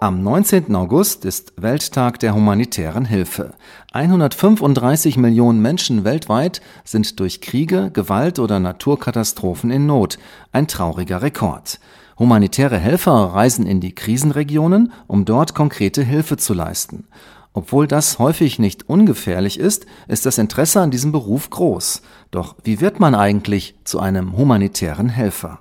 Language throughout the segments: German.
Am 19. August ist Welttag der humanitären Hilfe. 135 Millionen Menschen weltweit sind durch Kriege, Gewalt oder Naturkatastrophen in Not. Ein trauriger Rekord. Humanitäre Helfer reisen in die Krisenregionen, um dort konkrete Hilfe zu leisten. Obwohl das häufig nicht ungefährlich ist, ist das Interesse an diesem Beruf groß. Doch wie wird man eigentlich zu einem humanitären Helfer?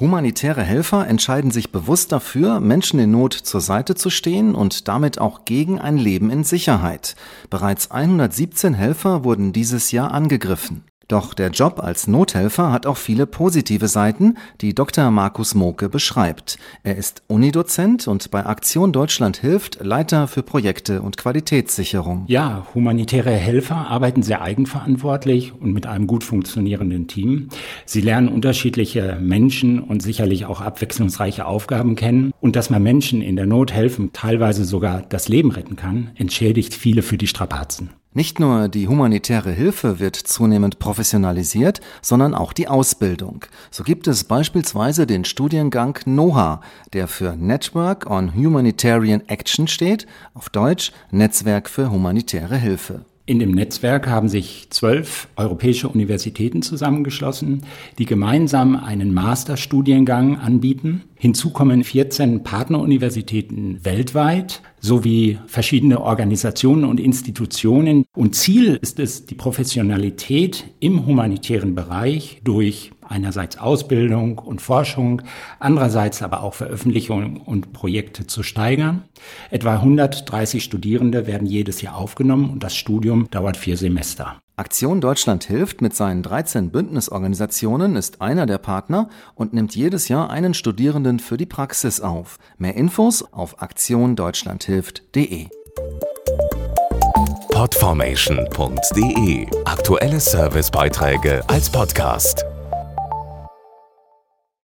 Humanitäre Helfer entscheiden sich bewusst dafür, Menschen in Not zur Seite zu stehen und damit auch gegen ein Leben in Sicherheit. Bereits 117 Helfer wurden dieses Jahr angegriffen. Doch der Job als Nothelfer hat auch viele positive Seiten, die Dr. Markus Moke beschreibt. Er ist Unidozent und bei Aktion Deutschland hilft Leiter für Projekte und Qualitätssicherung. Ja, humanitäre Helfer arbeiten sehr eigenverantwortlich und mit einem gut funktionierenden Team. Sie lernen unterschiedliche Menschen und sicherlich auch abwechslungsreiche Aufgaben kennen. Und dass man Menschen in der Not helfen, teilweise sogar das Leben retten kann, entschädigt viele für die Strapazen. Nicht nur die humanitäre Hilfe wird zunehmend professionalisiert, sondern auch die Ausbildung. So gibt es beispielsweise den Studiengang NOHA, der für Network on Humanitarian Action steht, auf Deutsch Netzwerk für humanitäre Hilfe. In dem Netzwerk haben sich zwölf europäische Universitäten zusammengeschlossen, die gemeinsam einen Masterstudiengang anbieten. Hinzu kommen 14 Partneruniversitäten weltweit sowie verschiedene Organisationen und Institutionen. Und Ziel ist es, die Professionalität im humanitären Bereich durch einerseits Ausbildung und Forschung, andererseits aber auch Veröffentlichungen und Projekte zu steigern. Etwa 130 Studierende werden jedes Jahr aufgenommen und das Studium dauert vier Semester. Aktion Deutschland hilft mit seinen 13 Bündnisorganisationen ist einer der Partner und nimmt jedes Jahr einen Studierenden für die Praxis auf. Mehr Infos auf aktiondeutschlandhilft.de. Podformation.de Aktuelle Servicebeiträge als Podcast.